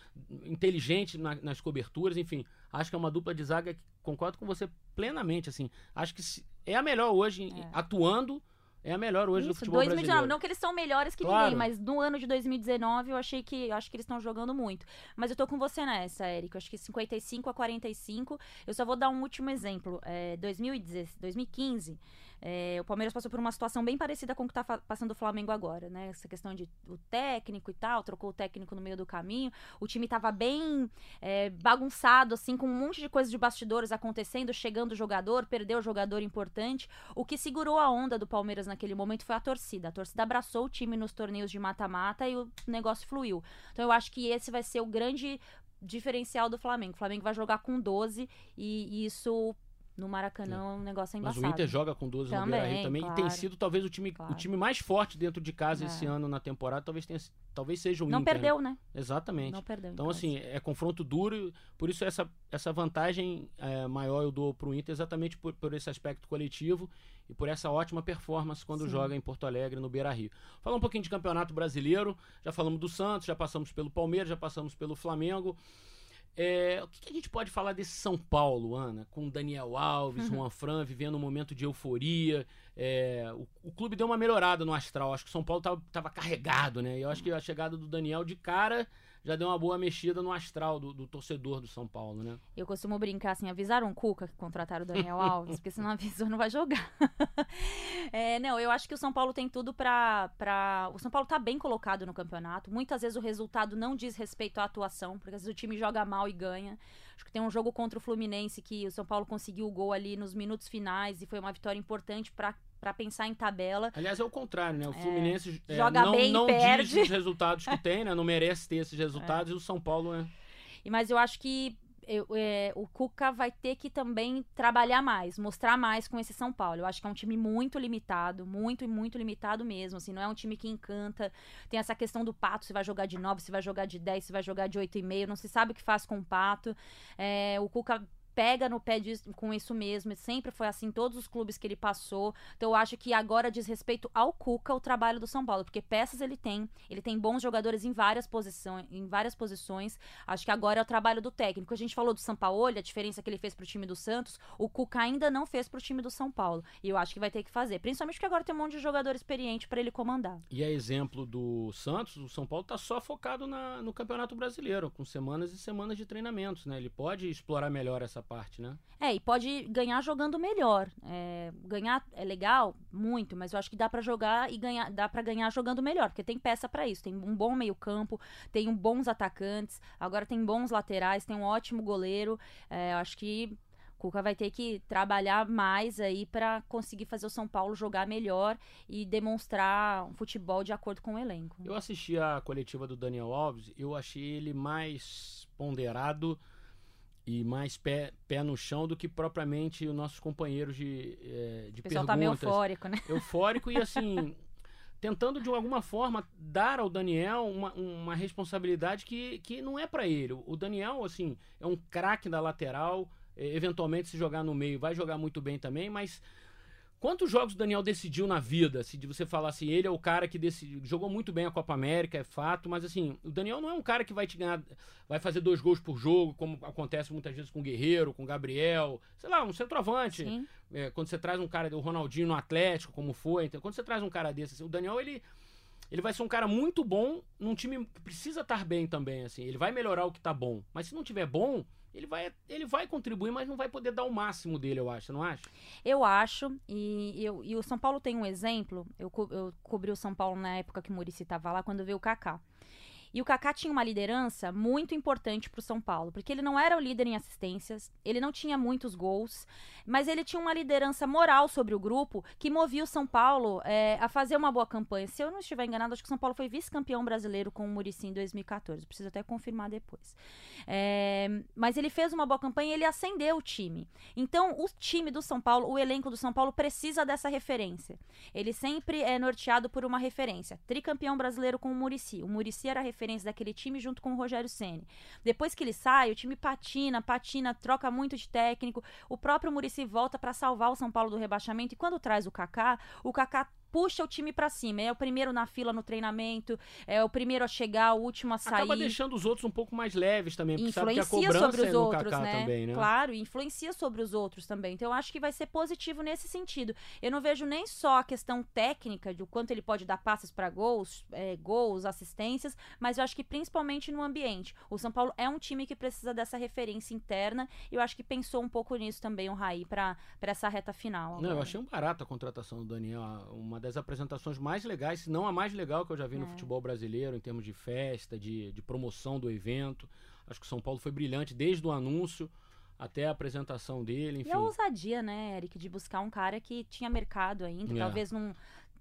inteligente na, nas coberturas, enfim. Acho que é uma dupla de zaga que concordo com você plenamente, assim. Acho que é a melhor hoje, é. atuando É a melhor hoje do Isso, futebol 2019. brasileiro. Não que eles são melhores que Claro. ninguém, mas no ano de 2019 eu achei que eu acho que eles estão jogando muito. Mas eu tô com você nessa, Érico. Acho que 55 a 45. Eu só vou dar um último exemplo. É, 2010, 2015, é, o Palmeiras passou por uma situação bem parecida com o que tá fa- passando o Flamengo agora, né? Essa questão de o técnico e tal, trocou o técnico no meio do caminho. O time tava bem é, bagunçado, assim, com um monte de coisas de bastidores acontecendo, chegando o jogador, perdeu o jogador importante. O que segurou a onda do Palmeiras naquele momento foi a torcida. A torcida abraçou o time nos torneios de mata-mata e o negócio fluiu. Então eu acho que esse vai ser o grande diferencial do Flamengo. O Flamengo vai jogar com 12 e, e isso no Maracanã é um negócio Mas embaçado. o Inter joga com 12 no Também, Beira-Rio também. E tem claro. sido talvez o time, Claro. o time mais forte dentro de casa É. esse ano na temporada. Talvez, tenha, talvez seja o Não Inter. né? perdeu, né? Exatamente. Não perdeu. Então, em casa. assim, é confronto duro, por isso essa, essa vantagem é, maior eu dou pro Inter, exatamente por, por esse aspecto coletivo e por essa ótima performance quando Sim. joga em Porto Alegre, no Beira Rio. Falar um pouquinho de campeonato brasileiro, já falamos do Santos, já passamos pelo Palmeiras, já passamos pelo Flamengo. É, o que, que a gente pode falar desse São Paulo, Ana? Com Daniel Alves, Uhum. Juan Fran vivendo um momento de euforia. É, o, o clube deu uma melhorada no astral. Acho que o São Paulo tava, tava carregado, né? E eu acho que a chegada do Daniel de cara já deu uma boa mexida no astral do, do torcedor do São Paulo, né? Eu costumo brincar assim, avisaram o Cuca que contrataram o Daniel *laughs* Alves, porque se não avisou não vai jogar. *laughs* É, não, eu acho que o São Paulo tem tudo pra, pra... O São Paulo tá bem colocado no campeonato. Muitas vezes o resultado não diz respeito à atuação, porque às vezes o time joga mal e ganha. Acho que tem um jogo contra o Fluminense que o São Paulo conseguiu o gol ali nos minutos finais e foi uma vitória importante pra, pra pensar em tabela. Aliás, é o contrário, né? O Fluminense é, Joga não, bem não perde. diz os resultados que *laughs* tem, né? Não merece ter esses resultados. E o São Paulo? E- Mas eu acho que eu- é, o Cuca vai ter que também trabalhar mais, mostrar mais com esse São Paulo. Eu acho que é um time muito limitado, muito e muito limitado mesmo. Assim, não é um time que encanta. Tem essa questão do Pato, se vai jogar de 9, se vai jogar de 10, se vai jogar de 8,5. Não se sabe o que faz com o Pato. É, o Cuca pega no pé disso- com isso mesmo. Sempre foi assim, todos os clubes que ele passou. Então eu acho que agora diz respeito ao Cuca o trabalho do São Paulo, porque peças ele tem, ele tem bons jogadores em várias posições, em várias posições. Acho que agora é o trabalho do técnico. A gente falou do Sampaoli, a diferença que ele fez pro time do Santos, o Cuca ainda não fez pro time do São Paulo. E eu acho que vai ter que fazer, principalmente porque agora tem um monte de jogador experiente para ele comandar. E é exemplo do Santos, o São Paulo tá só focado na- no Campeonato Brasileiro, com semanas e semanas de treinamentos, né? Ele pode explorar melhor essa parte, né? É, e pode ganhar jogando melhor. É, ganhar é legal, muito, mas eu acho que dá pra jogar e ganhar, dá para ganhar jogando melhor, porque tem peça pra isso. Tem um bom meio-campo, tem um bons atacantes, agora tem bons laterais, tem um ótimo goleiro. É, eu acho que o Cuca vai ter que trabalhar mais aí pra conseguir fazer o São Paulo jogar melhor e demonstrar um futebol de acordo com o elenco. Eu assisti a coletiva do Daniel Alves, eu achei ele mais ponderado e mais pé, pé no chão do que propriamente os nossos companheiros de, eh, de O pessoal tá meio perguntas. eufórico, né? eufórico e assim tentando de alguma forma dar ao Daniel uma, uma responsabilidade que, que não é pra ele. O Daniel assim é um craque da lateral, eh, eventualmente se jogar no meio vai jogar muito bem também, mas Quantos jogos o Daniel decidiu na vida? Se você falar assim, ele é o cara que decidiu, jogou muito bem a Copa América, é fato, mas assim, o Daniel não é um cara que vai te ganhar, vai fazer dois gols por jogo, como acontece muitas vezes com o Guerreiro, com o Gabriel, sei lá, um centroavante. É, quando você traz um cara do Ronaldinho no Atlético, como foi, então, quando você traz um cara desse, assim, o Daniel ele ele vai ser um cara muito bom num time que precisa estar bem também, assim. Ele vai melhorar o que tá bom, mas se não tiver bom, ele vai ele vai contribuir, mas não vai poder dar o máximo dele, eu acho, não acha? Eu acho, e, eu, e o São Paulo tem um exemplo. Eu, co- eu cobri o São Paulo na época que o Murici estava lá, quando veio o Kaká. E o Kaká tinha uma liderança muito importante para o São Paulo, porque ele não era o líder em assistências, ele não tinha muitos gols, mas ele tinha uma liderança moral sobre o grupo que movia o São Paulo é, a fazer uma boa campanha. Se eu não estiver enganado, acho que o São Paulo foi vice-campeão brasileiro com o Murici em 2014. Preciso até confirmar depois. É, mas ele fez uma boa campanha e ele acendeu o time. Então, o time do São Paulo, o elenco do São Paulo precisa dessa referência. Ele sempre é norteado por uma referência. Tricampeão brasileiro com o Murici. O Murici era a referência daquele time junto com o Rogério Ceni. Depois que ele sai, o time patina, patina, troca muito de técnico. O próprio Murici volta para salvar o São Paulo do rebaixamento e quando traz o Kaká, o Kaká puxa o time para cima. É o primeiro na fila no treinamento, é o primeiro a chegar, o último a sair. Acaba deixando os outros um pouco mais leves também, porque influencia sabe que a sobre os é outros, né? também, né? Claro, influencia sobre os outros também. Então eu acho que vai ser positivo nesse sentido. Eu não vejo nem só a questão técnica de o quanto ele pode dar passes para gols, é, gols, assistências, mas eu acho que principalmente no ambiente. O São Paulo é um time que precisa dessa referência interna e eu acho que pensou um pouco nisso também o Raí para essa reta final. Não, eu agora. achei um barato a contratação do Daniel, uma das apresentações mais legais, se não a mais legal que eu já vi no É. futebol brasileiro, em termos de festa, de, de promoção do evento. Acho que o São Paulo foi brilhante desde o anúncio até a apresentação dele, enfim. E a ousadia, né, Eric, de buscar um cara que tinha mercado ainda, É. talvez num,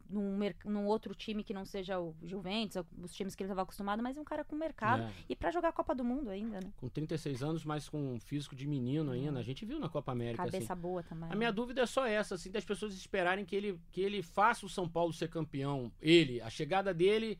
num, num outro time que não seja o Juventus, os times que ele estava acostumado, mas um cara com mercado. É. E para jogar a Copa do Mundo ainda, né? Com 36 anos, mas com um físico de menino ainda. A gente viu na Copa América. assim. Cabeça boa também. A minha dúvida é só essa, assim, das pessoas esperarem que ele, que ele faça o São Paulo ser campeão. Ele, a chegada dele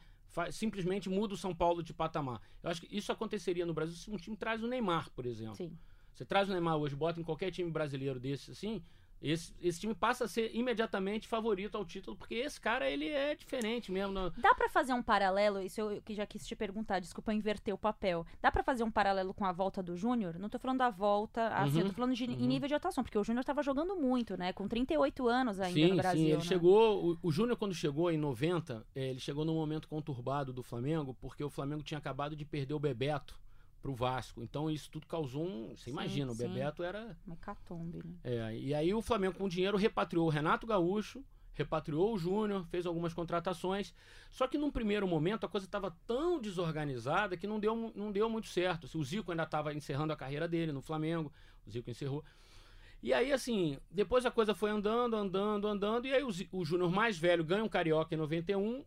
simplesmente muda o São Paulo de patamar. Eu acho que isso aconteceria no Brasil se um time traz o Neymar, por exemplo. Sim. Você traz o Neymar hoje, bota em qualquer time brasileiro desse, assim, esse, esse time passa a ser imediatamente favorito ao título, porque esse cara, ele é diferente mesmo. no- Dá pra fazer um paralelo, isso eu que já quis te perguntar, desculpa inverter o papel. Dá pra fazer um paralelo com a volta do Júnior? Não tô falando da volta, assim, eu Uhum, tô falando de, uhum. em nível de atuação, porque o Júnior tava jogando muito, né? Com 38 anos ainda sim, no Brasil. sim, ele né? chegou. O, o Júnior, quando chegou em 90, eh, ele chegou num momento conturbado do Flamengo, porque o Flamengo tinha acabado de perder o Bebeto pro Vasco. Então isso tudo causou um. Você Sim, imagina, o sim. Bebeto era. Uma hecatombe, né? É, e aí o Flamengo, com dinheiro, repatriou o Renato Gaúcho, repatriou o Júnior, fez algumas contratações. Só que num primeiro momento a coisa estava tão desorganizada que não deu, não deu muito certo. Assim, o Zico ainda estava encerrando a carreira dele no Flamengo, o Zico encerrou. E aí, assim, depois a coisa foi andando, andando, andando, e aí o, o Júnior mais velho ganha um Carioca em 91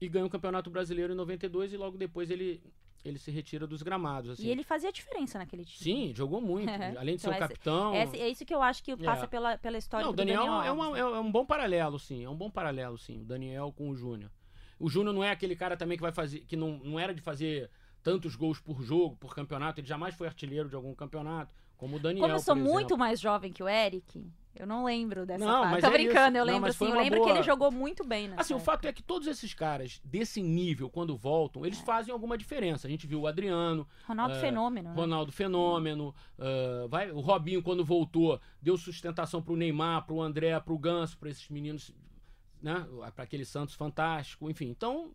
e ganha o Campeonato Brasileiro em 92 e logo depois ele, ele se retira dos gramados. Assim. E ele fazia diferença naquele time. Sim, jogou muito. É. *laughs* Além de ser Então, o esse- capitão. Essa- é isso que eu acho que passa É. pela, pela história Não, do Daniel, Daniel é, uma- é né? um- é um bom paralelo, sim. É um bom paralelo, sim. O Daniel com o Júnior. O Júnior não é aquele cara também que vai fazer. que não, não era de fazer tantos gols por jogo, por campeonato. Ele jamais foi artilheiro de algum campeonato. Como o Daniel. Como eu sou muito mais jovem que o Eric, eu não lembro dessa Não, fase. mas Tô é brincando, isso. eu Não, lembro mas assim. Eu lembro que boa- ele jogou muito bem, né? Assim, o fato é que todos esses caras desse nível, quando voltam, eles fazem alguma diferença. A gente viu o Adriano, Ronaldo é, Fenômeno, né? Ronaldo Fenômeno, ah, vai, o Robinho, quando voltou, deu sustentação pro Neymar, pro André, pro Ganso, para esses meninos, né? Para aquele Santos fantástico, enfim. Então,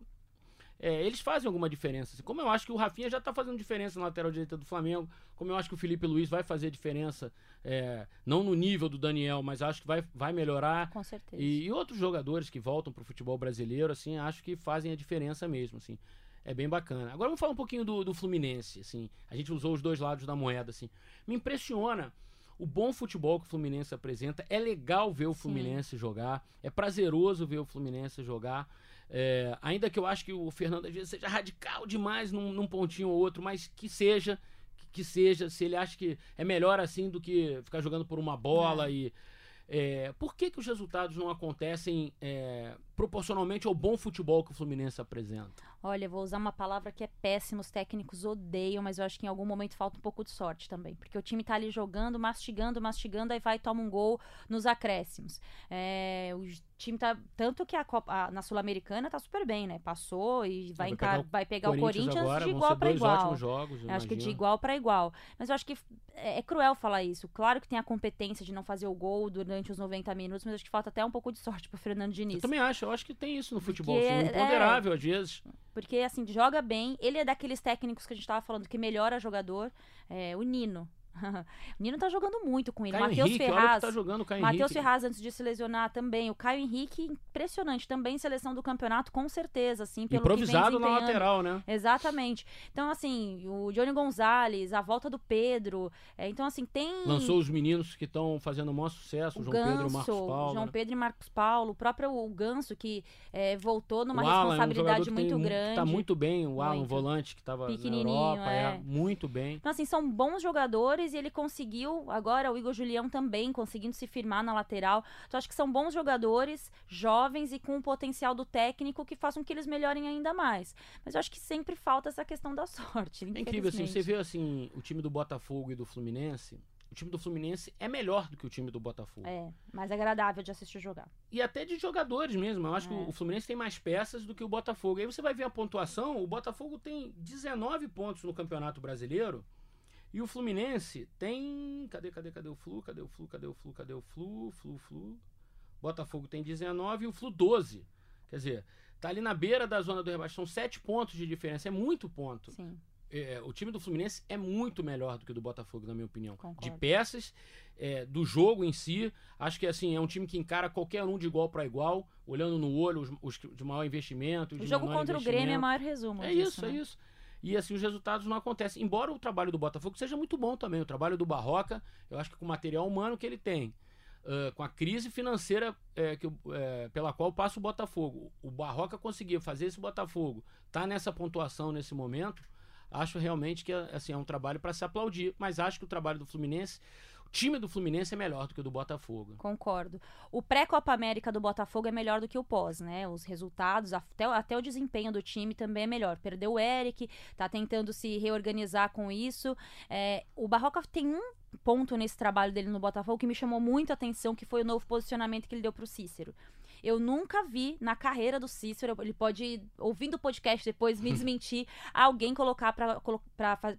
é, eles fazem alguma diferença. assim. Como eu acho que o Rafinha já tá fazendo diferença na lateral direita do Flamengo, como eu acho que o Felipe Luiz vai fazer diferença, é, não no nível do Daniel, mas acho que vai, vai melhorar. Com certeza. E, e outros jogadores que voltam pro futebol brasileiro, assim, acho que fazem a diferença mesmo, assim. É bem bacana. Agora vamos falar um pouquinho do, do Fluminense, assim. A gente usou os dois lados da moeda, assim. Me impressiona o bom futebol que o Fluminense apresenta. É legal ver o Sim. Fluminense jogar. É prazeroso ver o Fluminense jogar. É, ainda que eu acho que o Fernando às vezes seja radical demais num, num pontinho ou outro, mas que seja, que, que seja, se ele acha que é melhor assim do que ficar jogando por uma bola e. é, por que, que os resultados não acontecem é, proporcionalmente ao bom futebol que o Fluminense apresenta? Olha, eu vou usar uma palavra que é péssima, os técnicos odeiam, mas eu acho que em algum momento falta um pouco de sorte também. Porque o time tá ali jogando, mastigando, mastigando, aí vai e toma um gol nos acréscimos. É, o time tá. Tanto que a Copa, a- na Sul-Americana tá super bem, né? Passou e vai, Vai encar- pegar o vai pegar o Corinthians agora, de igual para igual. jogos, acho que de igual para igual. Mas eu acho que é, é cruel falar isso. Claro que tem a competência de não fazer o gol durante os 90 minutos, mas acho que falta até um pouco de sorte pro Fernando Diniz. Eu também acho, eu acho que tem isso no futebol, Porque assim, um é- imponderável às vezes. Porque, assim, joga bem. Ele é daqueles técnicos que a gente tava falando que melhora jogador. É, o Nino. *laughs* o Nino tá jogando muito com ele. Matheus que Ferraz. tá jogando Matheus. Ferraz, antes de se lesionar também. O Caio Henrique, impressionante. Também seleção do campeonato, com certeza, assim, pelo Improvisado na lateral, né? Exatamente. Então, assim, o Johnny Gonzalez, a volta do Pedro. é, então, assim, tem. Lançou os meninos que estão fazendo o maior sucesso, o João Ganso, Pedro e Marcos Paulo. João né? Pedro e Marcos Paulo, o próprio o Ganso, que é, voltou numa Alan, é um responsabilidade jogador que tem muito mu- grande. Tá muito bem, o Alan, Muito. volante, que tava na Europa, é. é. muito bem. Então, assim, são bons jogadores e ele conseguiu. Agora, o Igor Julião também conseguindo se firmar na lateral. Então, acho que são bons jogadores, jovens e com o potencial do técnico que façam que eles melhorem ainda mais. Mas eu acho que sempre falta essa questão da *laughs* sorte. É incrível, assim, você vê assim, o time do Botafogo e do Fluminense, o time do Fluminense é melhor do que o time do Botafogo. É, mais agradável de assistir jogar. E até de jogadores mesmo. Eu acho É. que o Fluminense tem mais peças do que o Botafogo. Aí você vai ver a pontuação, o Botafogo tem 19 pontos no Campeonato Brasileiro. E o Fluminense tem. Cadê, cadê, cadê o Flu? Cadê o Flu? Cadê o Flu? Cadê o Flu? Flu, Flu. Botafogo tem 19 e o Flu 12. Quer dizer, tá ali na beira da zona do rebaixamento. São 7 pontos de diferença. É muito ponto. Sim. É, o time do Fluminense é muito melhor do que o do Botafogo, na minha opinião. Concordo. De peças, é, do jogo em si. Acho que assim, é um time que encara qualquer um de igual para igual, olhando no olho os, os de maior investimento. O jogo contra o Grêmio é maior resumo. É disso, isso, é né? isso. E assim, os resultados não acontecem. Embora o trabalho do Botafogo seja muito bom também. O trabalho do Barroca, eu acho que com o material humano que ele tem, ah, com a crise financeira é, que, é, pela qual passa o Botafogo, o Barroca conseguiu fazer esse Botafogo, tá nessa pontuação nesse momento, acho realmente que assim, é um trabalho para se aplaudir. Mas acho que o trabalho do Fluminense, o time do Fluminense é melhor do que o do Botafogo. Concordo. O pré-Copa América do Botafogo é melhor do que o pós, né? Os resultados, até, até o desempenho do time também é melhor. Perdeu o Eric, tá tentando se reorganizar com isso. É, o Barroca tem um ponto nesse trabalho dele no Botafogo que me chamou muito a atenção, que foi o novo posicionamento que ele deu pro Cícero. Eu nunca vi na carreira do Cícero, ele pode, ouvindo o podcast depois, me *laughs* desmentir, alguém colocar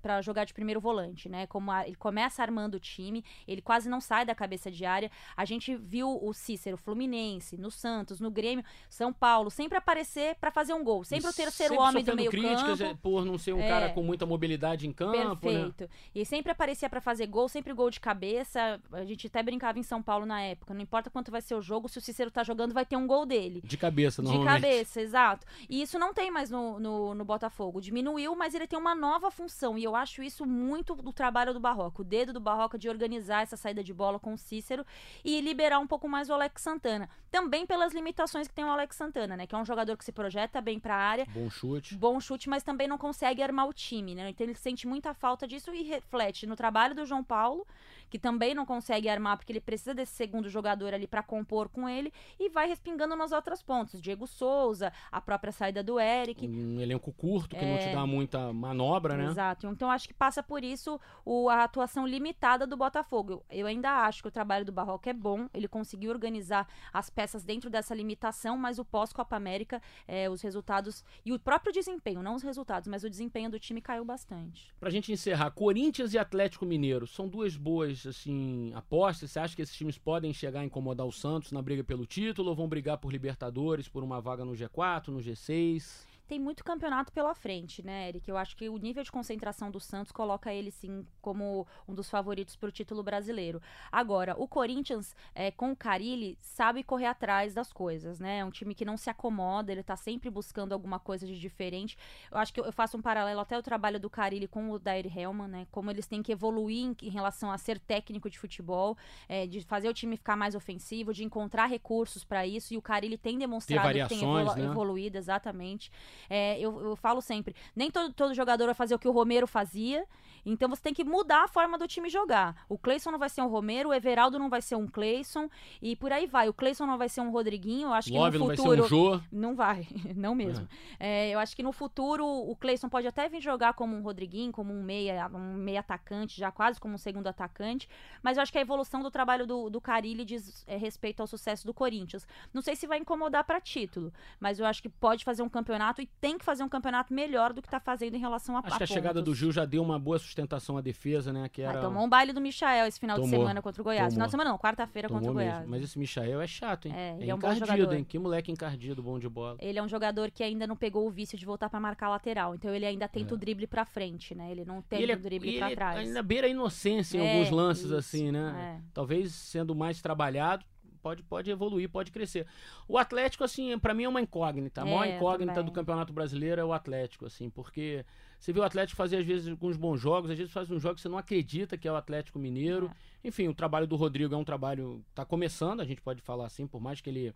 pra jogar de primeiro volante, né? Como a- ele começa armando o time, ele quase não sai da cabeça de área. A gente viu o Cícero Fluminense, no Santos, no Grêmio, São Paulo, sempre aparecer pra fazer um gol. Sempre o terceiro sempre homem do meio críticas campo. é, por não ser um É. cara com muita mobilidade em campo, né? Perfeito. E sempre aparecia pra fazer gol, sempre gol de cabeça. A gente até brincava em São Paulo na época. Não importa quanto vai ser o jogo, se o Cícero tá jogando, vai ter um gol dele. De cabeça, De normalmente. cabeça, exato. E isso não tem mais no, no, no Botafogo. Diminuiu, mas ele tem uma nova função. E eu acho isso muito do trabalho do Barroca. O dedo do Barroca de organizar essa saída de bola com o Cícero e liberar um pouco mais o Alex Santana. Também pelas limitações que tem o Alex Santana, né? Que é um jogador que se projeta bem pra área, Bom chute. bom chute, mas também não consegue armar o time, né? Então ele sente muita falta disso e reflete no trabalho do João Paulo, que também não consegue armar porque ele precisa desse segundo jogador ali pra compor com ele e vai respingando nas outras pontas. Diego Souza, a própria saída do Eric. Um elenco curto que não É. te dá muita manobra, né? Exato. Então acho que passa por isso o- a atuação limitada do Botafogo. Eu, eu ainda acho que o trabalho do Barroca é bom, ele conseguiu organizar as peças dentro dessa limitação, mas o pós-Copa América, eh, os resultados e o próprio desempenho, não os resultados, mas o desempenho do time caiu bastante. Pra gente encerrar, Corinthians e Atlético Mineiro são duas boas assim apostas. Você acha que esses times podem chegar a incomodar o Santos na briga pelo título ou vão brigar por Libertadores, por uma vaga no G4, no G6? Tem muito campeonato pela frente, né, Eric? Eu acho que o nível de concentração do Santos coloca ele, sim, como um dos favoritos para o título brasileiro. Agora, o Corinthians, é, com o Carilli, sabe correr atrás das coisas, né? É um time que não se acomoda, ele tá sempre buscando alguma coisa de diferente. Eu acho que eu- faço um paralelo até o trabalho do Carilli com o Dair Helman, né? Como eles têm que evoluir em, em relação a ser técnico de futebol, é, de fazer o time ficar mais ofensivo, de encontrar recursos para isso, e o Carilli tem demonstrado que tem evolu- né? evoluído, exatamente. É, eu, eu falo sempre, nem todo, todo jogador vai fazer o que o Romero fazia, então você tem que mudar a forma do time jogar. O Cleison não vai ser um Romero, o Everaldo não vai ser um Cleison, e por aí vai. O Cleison não vai ser um Rodriguinho, eu acho Love que não no vai ser futuro... um Jô. Não vai, *laughs* não mesmo. É, eu acho que no futuro o Cleison pode até vir jogar como um Rodriguinho, como um meia, um meia atacante, já quase como um segundo atacante. Mas eu acho que a evolução do trabalho do, do Carilli diz é, respeito ao sucesso do Corinthians. Não sei se vai incomodar para título, mas eu acho que pode fazer um campeonato e tem que fazer um campeonato melhor do que tá fazendo em relação a Acho que a chegada do pontos. Gil já deu uma boa sustentação à defesa, né? Que Ah, era... tomou um baile do Michael esse final de Tomou, semana contra o Goiás. tomou. Final de semana não, quarta-feira contra o Goiás. mesmo. Mas esse Michael é chato, hein? É, É, é um bom encardido, hein? Que moleque encardido, bom de bola. Ele é um jogador que ainda não pegou o vício de voltar pra marcar lateral. Então ele ainda tenta o drible pra frente, né? Ele não É. Tenta ele, é- o drible ele trás. ainda beira a inocência em É, alguns lances, isso, assim, né? é. Talvez sendo mais trabalhado, pode, pode evoluir, pode crescer. O Atlético, assim, pra mim é uma incógnita. A maior É, incógnita também. do Campeonato Brasileiro é o Atlético, assim, porque você vê o Atlético fazer, às vezes, alguns bons jogos, às vezes faz um jogo que você não acredita que é o Atlético Mineiro. Enfim, o trabalho do Rodrigo é um trabalho. tá começando, a gente pode falar assim, por mais que ele.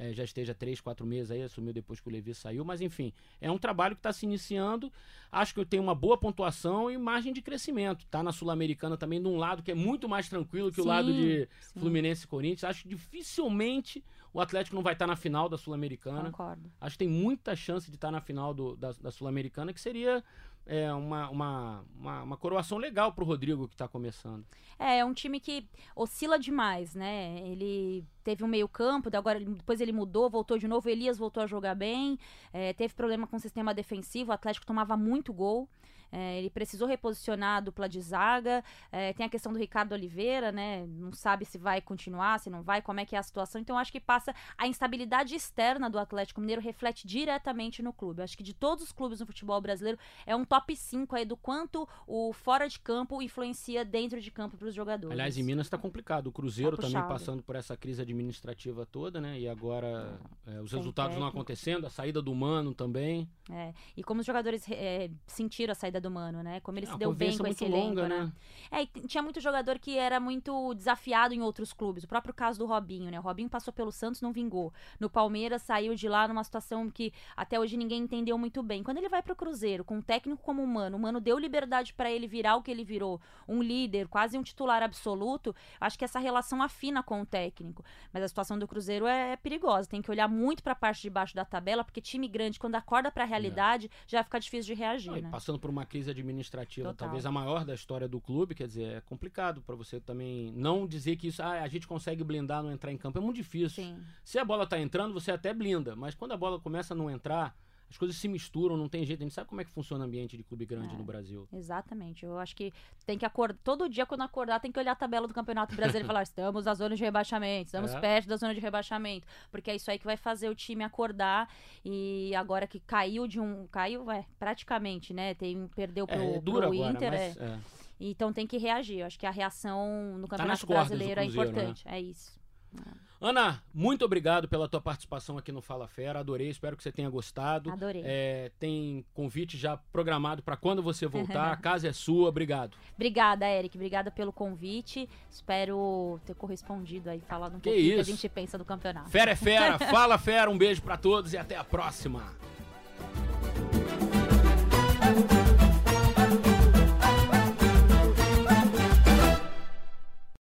Eh, já esteja três, quatro meses aí, assumiu depois que o Levi saiu, mas enfim, é um trabalho que está se iniciando. Acho que tem uma boa pontuação e margem de crescimento. Tá na Sul-Americana também, de um lado que é muito mais tranquilo que o Sim, lado de sim. Fluminense e Corinthians. Acho que dificilmente o Atlético não vai estar na final da Sul-Americana. Concordo. Acho que tem muita chance de estar na final do- da, da Sul-Americana, que seria é, uma, uma, uma, uma coroação legal pro Rodrigo que está começando. É, é um time que oscila demais, né? Ele teve um meio campo, agora depois ele mudou, voltou de novo, Elias voltou a jogar bem, é, teve problema com o sistema defensivo, o Atlético tomava muito gol. É, ele precisou reposicionar a dupla de zaga. É, tem a questão do Ricardo Oliveira, né? Não sabe se vai continuar, se não vai, como é que é a situação. Então, acho que passa a instabilidade externa do Atlético Mineiro reflete diretamente no clube. Acho que de todos os clubes no futebol brasileiro é um top 5 aí do quanto o fora de campo influencia dentro de campo para os jogadores. Aliás, em Minas está complicado. O Cruzeiro tá também passando por essa crise administrativa toda, né? E agora é, os resultados técnico. não acontecendo, a saída do Mano também. É, e como os jogadores é, sentiram a saída do Mano, né? Como ele é, se deu bem com esse elenco, longa, né? né? É, tinha muito jogador que era muito desafiado em outros clubes. O próprio caso do Robinho, né? O Robinho passou pelo Santos, não vingou. No Palmeiras saiu de lá numa situação que até hoje ninguém entendeu muito bem. Quando ele vai pro Cruzeiro, com um técnico como o Mano, o Mano deu liberdade para ele virar o que ele virou, um líder, quase um titular absoluto. Acho que essa relação afina com o técnico. Mas a situação do Cruzeiro é perigosa. Tem que olhar muito para a parte de baixo da tabela, porque time grande, quando acorda para a realidade, é. já fica difícil de reagir. Não, né? Passando por uma crise administrativa, Total. talvez a maior da história do clube, quer dizer, é complicado para você também não dizer que isso, ah, a gente consegue blindar, não entrar em campo, é muito difícil. Sim. Se a bola tá entrando, você até blinda, mas quando a bola começa a não entrar, as coisas se misturam, não tem jeito. A gente sabe como é que funciona o ambiente de clube grande é, no Brasil. Exatamente. Eu acho que tem que acordar. Todo dia, quando acordar, tem que olhar a tabela do Campeonato Brasileiro e falar: *laughs* estamos na zona de rebaixamento, estamos é. perto da zona de rebaixamento. Porque é isso aí que vai fazer o time acordar. E agora que caiu de um. Caiu, é, praticamente, né? Tem, perdeu pro, é, é pro agora, Inter. Mas, é. é. Então tem que reagir. Eu acho que a reação no tá Campeonato tá Brasileiro é importante. Né? É isso. É. Ana, muito obrigado pela tua participação aqui no Fala Fera. Adorei, espero que você tenha gostado. Adorei. É, tem convite já programado para quando você voltar. a *laughs* casa é sua. Obrigado. Obrigada, Eric. Obrigada pelo convite. Espero ter correspondido aí, falado um que pouquinho isso. que a gente pensa do campeonato. Fera é fera. *laughs* Fala Fera. Um beijo para todos e até a próxima.